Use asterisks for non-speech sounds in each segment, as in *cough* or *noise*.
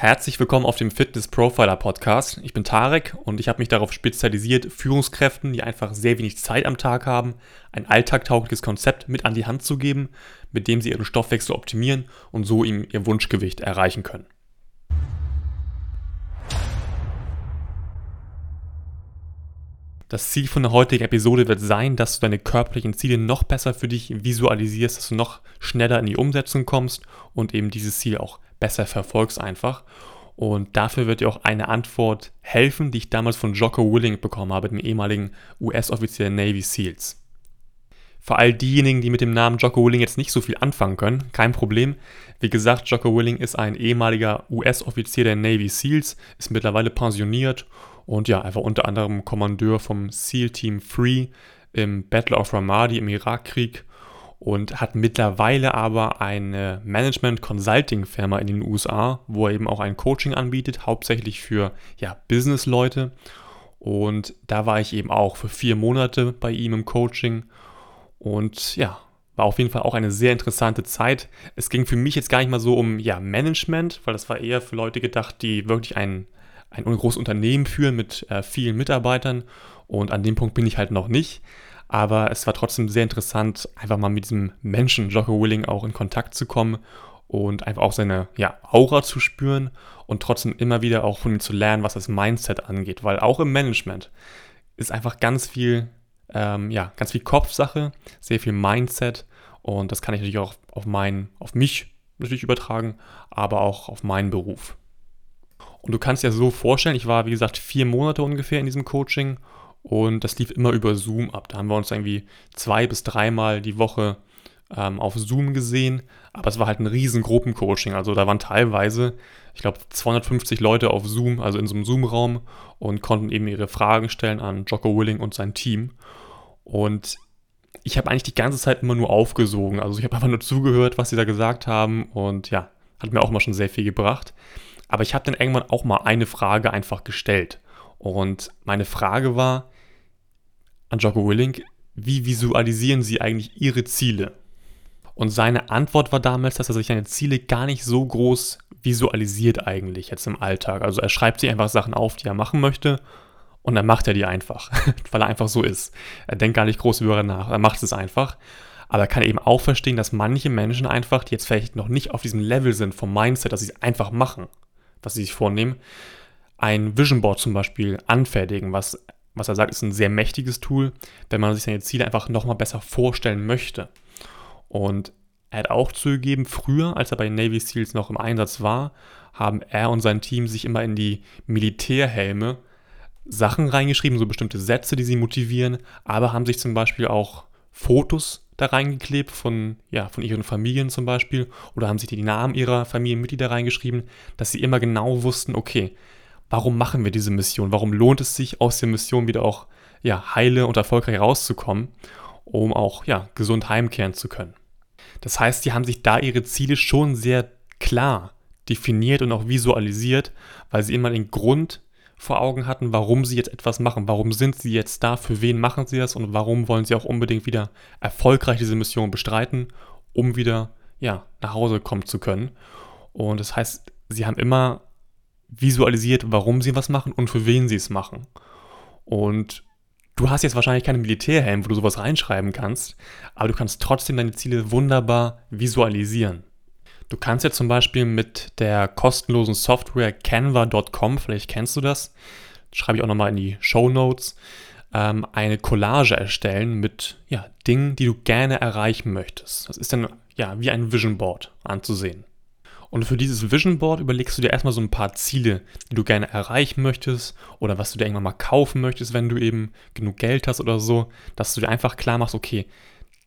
Herzlich willkommen auf dem Fitness Profiler Podcast. Ich bin Tarek und ich habe mich darauf spezialisiert, Führungskräften, die einfach sehr wenig Zeit am Tag haben, ein alltagtaugliches Konzept mit an die Hand zu geben, mit dem sie ihren Stoffwechsel optimieren und so ihm ihr Wunschgewicht erreichen können. Das Ziel von der heutigen Episode wird sein, dass du deine körperlichen Ziele noch besser für dich visualisierst, dass du noch schneller in die Umsetzung kommst und eben dieses Ziel auch besser verfolgst einfach. Und dafür wird dir auch eine Antwort helfen, die ich damals von Jocko Willing bekommen habe, dem ehemaligen US-Offizier Navy SEALs. Für all diejenigen, die mit dem Namen Jocko Willing jetzt nicht so viel anfangen können, kein Problem. Wie gesagt, Jocko Willing ist ein ehemaliger US-Offizier der Navy SEALs, ist mittlerweile pensioniert und ja, einfach unter anderem Kommandeur vom SEAL Team 3 im Battle of Ramadi im Irakkrieg und hat mittlerweile aber eine Management-Consulting-Firma in den USA, wo er eben auch ein Coaching anbietet, hauptsächlich für ja, Business-Leute. Und da war ich eben auch für vier Monate bei ihm im Coaching. Und ja, war auf jeden Fall auch eine sehr interessante Zeit. Es ging für mich jetzt gar nicht mal so um ja, Management, weil das war eher für Leute gedacht, die wirklich ein, ein großes Unternehmen führen mit äh, vielen Mitarbeitern. Und an dem Punkt bin ich halt noch nicht. Aber es war trotzdem sehr interessant, einfach mal mit diesem Menschen, Jocko Willing, auch in Kontakt zu kommen und einfach auch seine ja, Aura zu spüren und trotzdem immer wieder auch von ihm zu lernen, was das Mindset angeht. Weil auch im Management ist einfach ganz viel, ähm, ja, ganz viel Kopfsache, sehr viel Mindset und das kann ich natürlich auch auf, mein, auf mich natürlich übertragen, aber auch auf meinen Beruf. Und du kannst dir so vorstellen, ich war wie gesagt vier Monate ungefähr in diesem Coaching und das lief immer über Zoom ab. Da haben wir uns irgendwie zwei bis dreimal die Woche ähm, auf Zoom gesehen. Aber es war halt ein riesen Gruppencoaching. Also da waren teilweise, ich glaube, 250 Leute auf Zoom, also in so einem Zoom-Raum und konnten eben ihre Fragen stellen an Jocko Willing und sein Team. Und ich habe eigentlich die ganze Zeit immer nur aufgesogen. Also ich habe einfach nur zugehört, was sie da gesagt haben. Und ja, hat mir auch mal schon sehr viel gebracht. Aber ich habe dann irgendwann auch mal eine Frage einfach gestellt. Und meine Frage war an Jocko Willing, wie visualisieren Sie eigentlich Ihre Ziele? Und seine Antwort war damals, dass er sich seine Ziele gar nicht so groß visualisiert eigentlich jetzt im Alltag. Also er schreibt sich einfach Sachen auf, die er machen möchte und dann macht er die einfach, *laughs* weil er einfach so ist. Er denkt gar nicht groß über nach, er macht es einfach. Aber er kann eben auch verstehen, dass manche Menschen einfach, die jetzt vielleicht noch nicht auf diesem Level sind vom Mindset, dass sie es einfach machen, was sie sich vornehmen, ein Vision Board zum Beispiel anfertigen, was, was er sagt, ist ein sehr mächtiges Tool, wenn man sich seine Ziele einfach nochmal besser vorstellen möchte. Und er hat auch zugegeben, früher, als er bei Navy SEALs noch im Einsatz war, haben er und sein Team sich immer in die Militärhelme Sachen reingeschrieben, so bestimmte Sätze, die sie motivieren, aber haben sich zum Beispiel auch Fotos da reingeklebt von, ja, von ihren Familien zum Beispiel oder haben sich die Namen ihrer Familienmitglieder reingeschrieben, dass sie immer genau wussten, okay, warum machen wir diese Mission? Warum lohnt es sich, aus der Mission wieder auch ja, heile und erfolgreich rauszukommen, um auch ja, gesund heimkehren zu können? Das heißt, die haben sich da ihre Ziele schon sehr klar definiert und auch visualisiert, weil sie immer den Grund vor Augen hatten, warum sie jetzt etwas machen, warum sind sie jetzt da, für wen machen sie das und warum wollen sie auch unbedingt wieder erfolgreich diese Mission bestreiten, um wieder ja, nach Hause kommen zu können. Und das heißt, sie haben immer visualisiert, warum sie was machen und für wen sie es machen. Und du hast jetzt wahrscheinlich keinen Militärhelm, wo du sowas reinschreiben kannst, aber du kannst trotzdem deine Ziele wunderbar visualisieren. Du kannst ja zum Beispiel mit der kostenlosen Software canva.com, vielleicht kennst du das, schreibe ich auch nochmal in die Show Notes, ähm, eine Collage erstellen mit ja, Dingen, die du gerne erreichen möchtest. Das ist dann ja wie ein Vision Board anzusehen. Und für dieses Vision Board überlegst du dir erstmal so ein paar Ziele, die du gerne erreichen möchtest oder was du dir irgendwann mal kaufen möchtest, wenn du eben genug Geld hast oder so, dass du dir einfach klar machst, okay,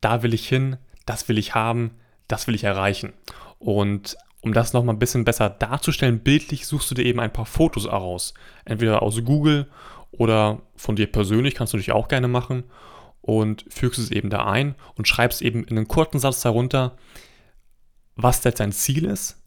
da will ich hin, das will ich haben, das will ich erreichen. Und um das nochmal ein bisschen besser darzustellen, bildlich suchst du dir eben ein paar Fotos aus. Entweder aus Google oder von dir persönlich, kannst du dich auch gerne machen. Und fügst es eben da ein und schreibst eben in einem kurzen Satz darunter, was jetzt dein Ziel ist,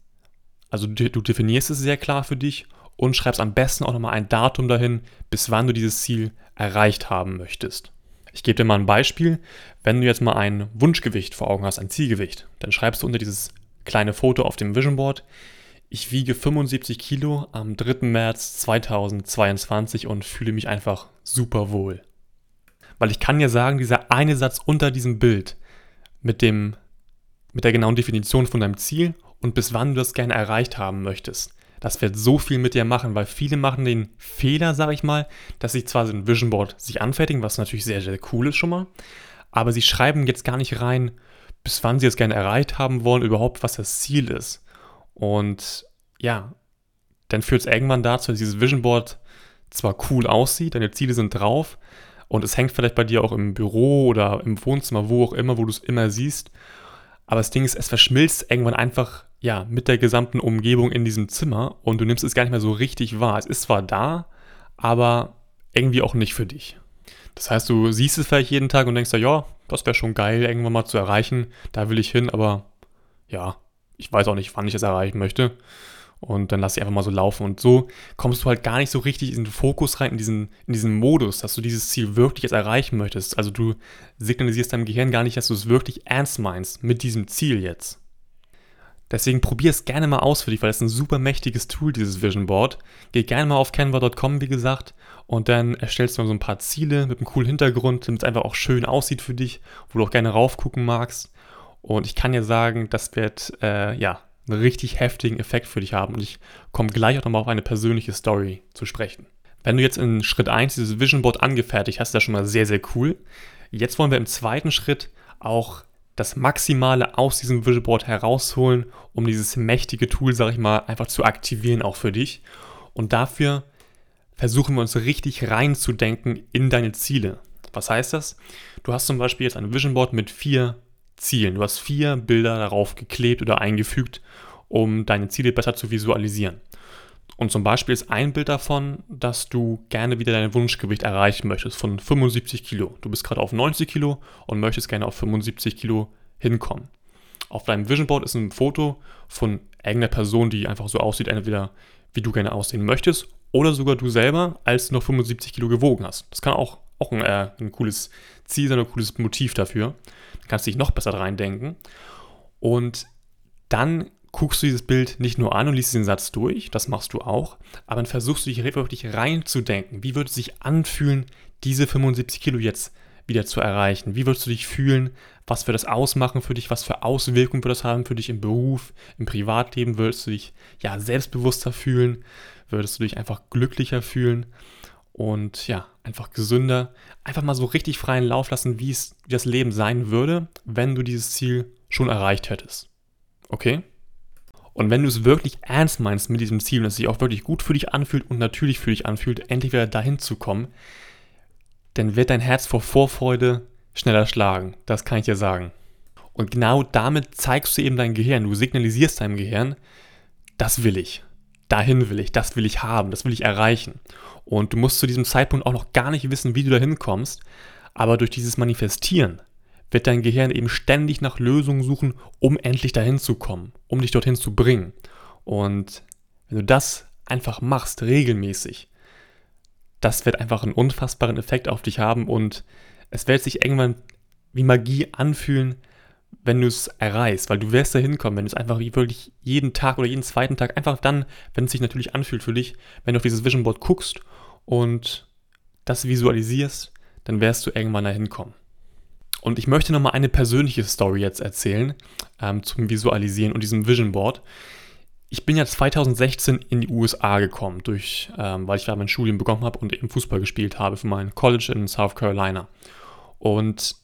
also du, definierst es sehr klar für dich und schreibst am besten auch nochmal ein Datum dahin, bis wann du dieses Ziel erreicht haben möchtest. Ich gebe dir mal ein Beispiel. Wenn du jetzt mal ein Wunschgewicht vor Augen hast, ein Zielgewicht, dann schreibst du unter dieses kleine Foto auf dem Vision Board, Ich wiege 75 Kilo am 3. März 2022 und fühle mich einfach super wohl. Weil ich kann ja sagen, dieser eine Satz unter diesem Bild mit, dem, mit der genauen Definition von deinem Ziel und bis wann du das gerne erreicht haben möchtest, das wird so viel mit dir machen, weil viele machen den Fehler, sage ich mal, dass sie zwar so ein Vision Board sich anfertigen, was natürlich sehr, sehr cool ist schon mal, aber sie schreiben jetzt gar nicht rein, bis wann sie es gerne erreicht haben wollen, überhaupt was das Ziel ist. Und ja, dann führt es irgendwann dazu, dass dieses Vision Board zwar cool aussieht, deine Ziele sind drauf und es hängt vielleicht bei dir auch im Büro oder im Wohnzimmer, wo auch immer, wo du es immer siehst. Aber das Ding ist, es verschmilzt irgendwann einfach ja, mit der gesamten Umgebung in diesem Zimmer und du nimmst es gar nicht mehr so richtig wahr. Es ist zwar da, aber irgendwie auch nicht für dich. Das heißt, du siehst es vielleicht jeden Tag und denkst ja, das wäre schon geil, irgendwann mal zu erreichen. Da will ich hin, aber ja, ich weiß auch nicht, wann ich es erreichen möchte. Und dann lass ich einfach mal so laufen. Und so kommst du halt gar nicht so richtig in den Fokus rein, in diesen, in diesen Modus, dass du dieses Ziel wirklich jetzt erreichen möchtest. Also du signalisierst deinem Gehirn gar nicht, dass du es wirklich ernst meinst mit diesem Ziel jetzt. Deswegen probier es gerne mal aus für dich, weil es ein super mächtiges Tool, dieses Vision Board. Geh gerne mal auf canva.com, wie gesagt, und dann erstellst du mal so ein paar Ziele mit einem coolen Hintergrund, damit es einfach auch schön aussieht für dich, wo du auch gerne raufgucken magst. Und ich kann dir sagen, das wird äh, ja einen richtig heftigen Effekt für dich haben. Und ich komme gleich auch nochmal auf eine persönliche Story zu sprechen. Wenn du jetzt in Schritt 1 dieses Vision Board angefertigt hast, ist das schon mal sehr, sehr cool. Jetzt wollen wir im zweiten Schritt auch das Maximale aus diesem Vision Board herausholen, um dieses mächtige Tool, sag ich mal, einfach zu aktivieren auch für dich. Und dafür versuchen wir uns richtig reinzudenken in deine Ziele. Was heißt das? Du hast zum Beispiel jetzt ein Vision Board mit vier Zielen. Du hast vier Bilder darauf geklebt oder eingefügt, um deine Ziele besser zu visualisieren. Und zum Beispiel ist ein Bild davon, dass du gerne wieder dein Wunschgewicht erreichen möchtest von 75 Kilo. Du bist gerade auf 90 Kilo und möchtest gerne auf 75 Kilo hinkommen. Auf deinem Vision Board ist ein Foto von irgendeiner Person, die einfach so aussieht, entweder wie du gerne aussehen möchtest oder sogar du selber, als du noch 75 Kilo gewogen hast. Das kann auch, auch ein, äh, ein cooles Ziel sein, ein cooles Motiv dafür. Da kannst du dich noch besser reindenken. Und dann guckst du dieses Bild nicht nur an und liest den Satz durch, das machst du auch, aber dann versuchst du dich wirklich reinzudenken. Wie würde es sich anfühlen, diese 75 Kilo jetzt wieder zu erreichen? Wie würdest du dich fühlen? Was wird das ausmachen für dich? Was für Auswirkungen wird das haben für dich im Beruf, im Privatleben? Würdest du dich ja selbstbewusster fühlen? Würdest du dich einfach glücklicher fühlen? Und ja, einfach gesünder. Einfach mal so richtig freien Lauf lassen, wie es wie das Leben sein würde, wenn du dieses Ziel schon erreicht hättest. Okay? Und wenn du es wirklich ernst meinst mit diesem Ziel und es sich auch wirklich gut für dich anfühlt und natürlich für dich anfühlt, endlich wieder dahin zu kommen, dann wird dein Herz vor Vorfreude schneller schlagen. Das kann ich dir sagen. Und genau damit zeigst du eben dein Gehirn. Du signalisierst deinem Gehirn, das will ich. Dahin will ich, das will ich haben, das will ich erreichen. Und du musst zu diesem Zeitpunkt auch noch gar nicht wissen, wie du dahin kommst. Aber durch dieses Manifestieren wird dein Gehirn eben ständig nach Lösungen suchen, um endlich dahin zu kommen, um dich dorthin zu bringen. Und wenn du das einfach machst, regelmäßig, das wird einfach einen unfassbaren Effekt auf dich haben und es wird sich irgendwann wie Magie anfühlen, wenn du es erreichst, weil du wirst da hinkommen, wenn du es einfach wirklich jeden Tag oder jeden zweiten Tag, einfach dann, wenn es sich natürlich anfühlt für dich, wenn du auf dieses Vision Board guckst und das visualisierst, dann wirst du irgendwann da hinkommen. Und ich möchte nochmal eine persönliche Story jetzt erzählen ähm, zum Visualisieren und diesem Vision Board. Ich bin ja 2016 in die USA gekommen, durch, ähm, weil ich da mein Studium bekommen habe und eben Fußball gespielt habe für mein College in South Carolina. Und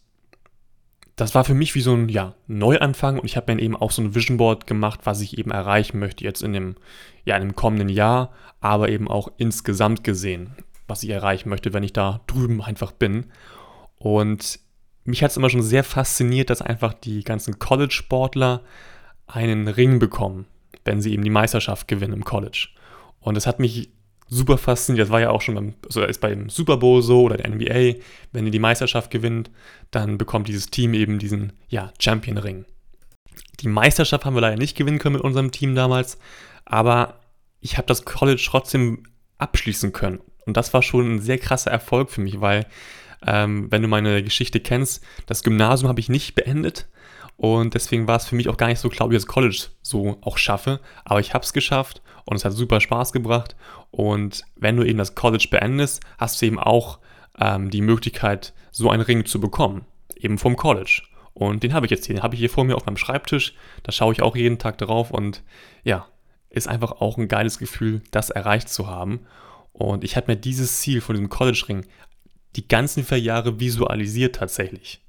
das war für mich wie so ein ja, Neuanfang und ich habe mir eben auch so ein Vision Board gemacht, was ich eben erreichen möchte jetzt in dem, ja, in dem kommenden Jahr, aber eben auch insgesamt gesehen, was ich erreichen möchte, wenn ich da drüben einfach bin. Und mich hat es immer schon sehr fasziniert, dass einfach die ganzen College-Sportler einen Ring bekommen, wenn sie eben die Meisterschaft gewinnen im College. Und das hat mich super fasziniert. Das war ja auch schon beim, also ist beim Super Bowl so oder der NBA. Wenn ihr die Meisterschaft gewinnt, dann bekommt dieses Team eben diesen ja, Champion-Ring. Die Meisterschaft haben wir leider nicht gewinnen können mit unserem Team damals, aber ich habe das College trotzdem abschließen können. Und das war schon ein sehr krasser Erfolg für mich, weil ähm, wenn du meine Geschichte kennst, das Gymnasium habe ich nicht beendet Und deswegen war es für mich auch gar nicht so klar, ob ich das College so auch schaffe. Aber ich habe es geschafft und es hat super Spaß gebracht. Und wenn du eben das College beendest, hast du eben auch ähm, die Möglichkeit, so einen Ring zu bekommen. Eben vom College. Und den habe ich jetzt hier. Den habe ich hier vor mir auf meinem Schreibtisch. Da schaue ich auch jeden Tag drauf. Und ja, ist einfach auch ein geiles Gefühl, das erreicht zu haben. Und ich habe mir dieses Ziel von diesem College-Ring die ganzen vier Jahre visualisiert tatsächlich.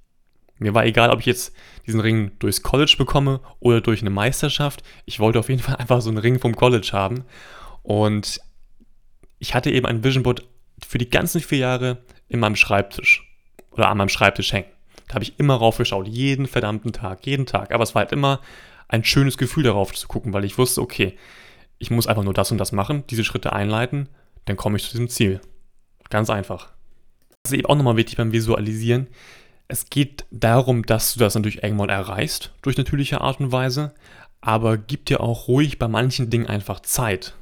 Mir war egal, ob ich jetzt diesen Ring durchs College bekomme oder durch eine Meisterschaft. Ich wollte auf jeden Fall *laughs* einfach so einen Ring vom College haben. Und ich hatte eben ein Vision Board für die ganzen vier Jahre in meinem Schreibtisch oder an meinem Schreibtisch hängen. Da habe ich immer raufgeschaut, jeden verdammten Tag, jeden Tag. Aber es war halt immer ein schönes Gefühl darauf zu gucken, weil ich wusste, okay, ich muss einfach nur das und das machen, diese Schritte einleiten, dann komme ich zu diesem Ziel. Ganz einfach. Das ist eben auch nochmal wichtig beim Visualisieren. Es geht darum, dass du das natürlich irgendwann erreichst, durch natürliche Art und Weise, aber gib dir auch ruhig bei manchen Dingen einfach Zeit.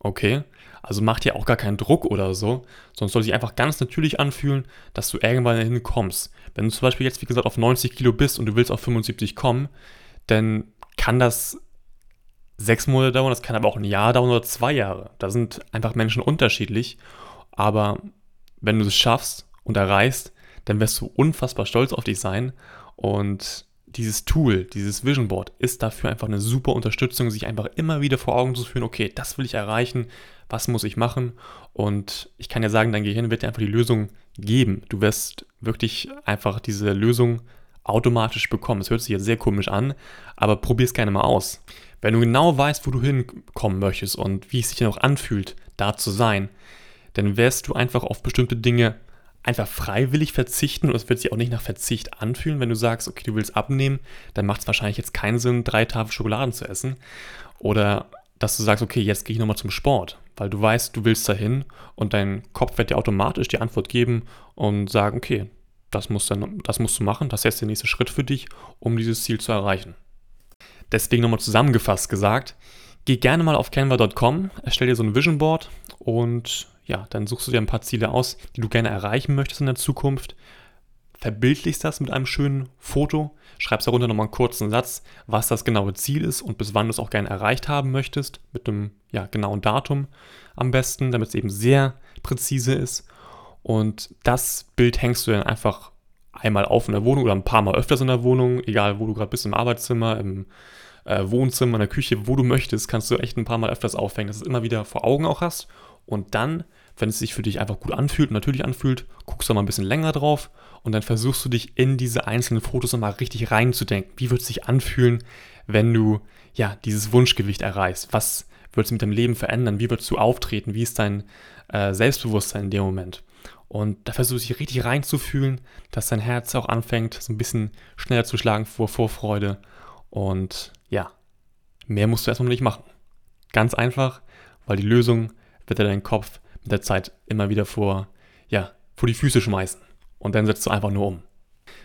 Okay? Also mach dir auch gar keinen Druck oder so, sondern soll sich einfach ganz natürlich anfühlen, dass du irgendwann dahin kommst. Wenn du zum Beispiel jetzt, wie gesagt, auf 90 Kilo bist und du willst auf 75 kommen, dann kann das sechs Monate dauern, das kann aber auch ein Jahr dauern oder zwei Jahre. Da sind einfach Menschen unterschiedlich. Aber wenn du es schaffst und erreichst, dann wirst du unfassbar stolz auf dich sein. Und dieses Tool, dieses Vision Board ist dafür einfach eine super Unterstützung, sich einfach immer wieder vor Augen zu führen, okay, das will ich erreichen, was muss ich machen? Und ich kann ja sagen, dein Gehirn wird dir einfach die Lösung geben. Du wirst wirklich einfach diese Lösung automatisch bekommen. Es hört sich jetzt sehr komisch an, aber probier es gerne mal aus. Wenn du genau weißt, wo du hinkommen möchtest und wie es sich auch anfühlt, da zu sein, dann wirst du einfach auf bestimmte Dinge einfach freiwillig verzichten und es wird sich auch nicht nach Verzicht anfühlen. Wenn du sagst, okay, du willst abnehmen, dann macht es wahrscheinlich jetzt keinen Sinn, drei Tafel Schokoladen zu essen. Oder dass du sagst, okay, jetzt gehe ich nochmal zum Sport, weil du weißt, du willst dahin und dein Kopf wird dir automatisch die Antwort geben und sagen, okay, das musst, dann, das musst du machen, das ist jetzt der nächste Schritt für dich, um dieses Ziel zu erreichen. Deswegen nochmal zusammengefasst gesagt, geh gerne mal auf canva.com, erstell dir so ein Vision Board und ja, dann suchst du dir ein paar Ziele aus, die du gerne erreichen möchtest in der Zukunft. Verbildlichst das mit einem schönen Foto, schreibst darunter nochmal einen kurzen Satz, was das genaue Ziel ist und bis wann du es auch gerne erreicht haben möchtest, mit einem ja, genauen Datum am besten, damit es eben sehr präzise ist. Und das Bild hängst du dann einfach einmal auf in der Wohnung oder ein paar Mal öfters in der Wohnung, egal wo du gerade bist, im Arbeitszimmer, im äh, Wohnzimmer, in der Küche, wo du möchtest, kannst du echt ein paar Mal öfters aufhängen, dass du es immer wieder vor Augen auch hast. Und dann, wenn es sich für dich einfach gut anfühlt, natürlich anfühlt, guckst du mal ein bisschen länger drauf und dann versuchst du dich in diese einzelnen Fotos nochmal richtig reinzudenken. Wie wird es sich anfühlen, wenn du ja dieses Wunschgewicht erreichst? Was wird es mit deinem Leben verändern? Wie würdest du auftreten? Wie ist dein äh, Selbstbewusstsein in dem Moment? Und da versuchst du dich richtig reinzufühlen, dass dein Herz auch anfängt, so ein bisschen schneller zu schlagen vor Vorfreude. Und ja, mehr musst du erstmal nicht machen. Ganz einfach, weil die Lösung wird dir dein Kopf mit der Zeit immer wieder vor, ja, vor die Füße schmeißen. Und dann setzt du einfach nur um.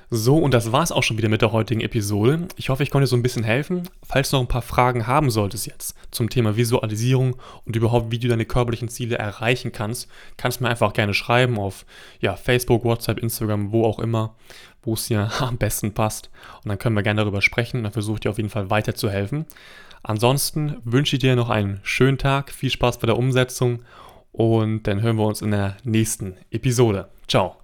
So, und das war's auch schon wieder mit der heutigen Episode. Ich hoffe, ich konnte dir so ein bisschen helfen. Falls du noch ein paar Fragen haben solltest jetzt zum Thema Visualisierung und überhaupt, wie du deine körperlichen Ziele erreichen kannst, kannst du mir einfach gerne schreiben auf ja, Facebook, WhatsApp, Instagram, wo auch immer, wo es dir *laughs* am besten passt. Und dann können wir gerne darüber sprechen. Dann versuche ich dir auf jeden Fall weiterzuhelfen. Ansonsten wünsche ich dir noch einen schönen Tag, viel Spaß bei der Umsetzung und dann hören wir uns in der nächsten Episode. Ciao.